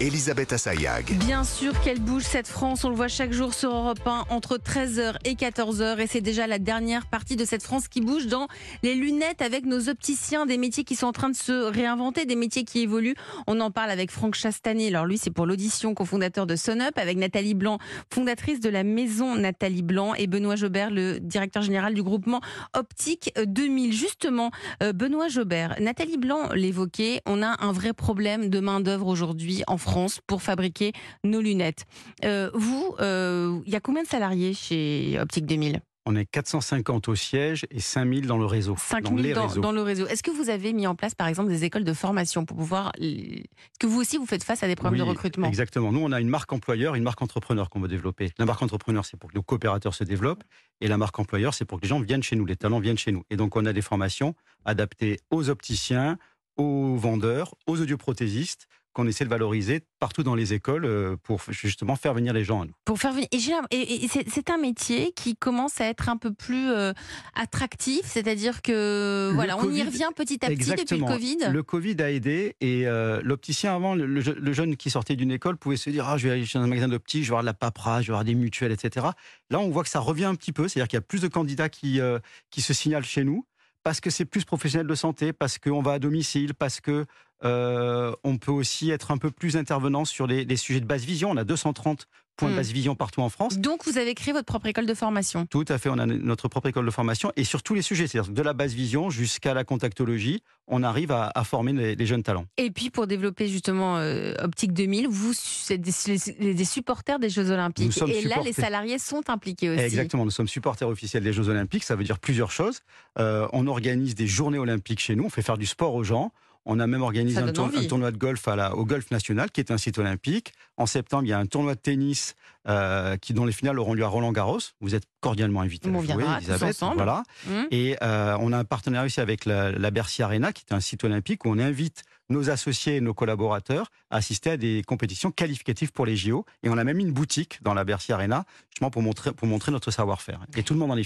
Elisabeth Assayag. Bien sûr qu'elle bouge cette France, on le voit chaque jour sur Europe 1 entre 13h et 14h et c'est déjà la dernière partie de cette France qui bouge dans les lunettes avec nos opticiens, des métiers qui sont en train de se réinventer, des métiers qui évoluent. On en parle avec Franck Chastanet, alors lui c'est pour l'audition, cofondateur de SonUp, avec Nathalie Blanc, fondatrice de la maison Nathalie Blanc et Benoît Jobert, le directeur général du groupement Optique 2000. Justement, euh, Benoît Jobert, Nathalie Blanc l'évoquait, on a un vrai problème de main d'œuvre aujourd'hui en France pour fabriquer nos lunettes. Euh, vous, euh, il y a combien de salariés chez Optique 2000 On est 450 au siège et 5000 dans le réseau. 5000 les dans, le réseau. Est-ce que vous avez mis en place, par exemple, des écoles de formation pour pouvoir... Est-ce que vous aussi, vous faites face à des problèmes Oui, de recrutement? Exactement. Nous, on a une marque employeur, une marque entrepreneur qu'on veut développer. La marque entrepreneur, c'est pour que nos coopérateurs se développent. Et la marque employeur, c'est pour que les gens viennent chez nous, les talents viennent chez nous. Et donc, on a des formations adaptées aux opticiens, aux vendeurs, aux audioprothésistes, qu'on essaie de valoriser partout dans les écoles euh, pour justement faire venir les gens à nous. Pour faire venir. Et, c'est un métier qui commence à être un peu plus euh, attractif, c'est-à-dire que Le voilà, on y revient petit à petit Exactement. depuis le Covid. Le Covid a aidé et euh, l'opticien avant, le, le je- le jeune qui sortait d'une école pouvait se dire ah je vais aller chez un magasin d'optique, je vais avoir de la paperasse, je vais avoir des mutuelles, etc. Là, on voit que ça revient un petit peu, c'est-à-dire qu'il y a plus de candidats qui euh, qui se signalent chez nous parce que c'est plus professionnel de santé, parce qu'on va à domicile, parce que euh, on peut aussi être un peu plus intervenant sur les, les sujets de basse vision. On a 230 points Hmm. de basse vision partout en France. Donc, vous avez créé votre propre école de formation. Tout à fait, on a notre propre école de formation et sur tous les sujets, c'est-à-dire de la basse vision jusqu'à la contactologie, on arrive à, à former les, les jeunes talents. Et puis pour développer justement euh, Optique 2000, vous c'est des, supporters des Jeux Olympiques. Nous sommes Et là, les salariés sont impliqués aussi. Exactement, nous sommes supporters officiels des Jeux Olympiques, ça veut dire plusieurs choses. Euh, on organise des journées olympiques chez nous, on fait faire du sport aux gens. On a même organisé un, tour- tournoi de golf à la- au Golf National, qui est un site olympique. En septembre, il y a un tournoi de tennis euh, qui, dont les finales auront lieu à Roland Garros. Vous êtes cordialement invités On à jouer, tous Elisabeth. ensemble. Voilà. Hum. Et euh, on a un partenariat aussi avec la, la Bercy Arena, qui est un site olympique où on invite nos associés et nos collaborateurs à assister à des compétitions qualificatives pour les JO. Et on a même mis une boutique dans la Bercy Arena, justement pour montrer, pour montrer notre savoir-faire. Et tout le monde en est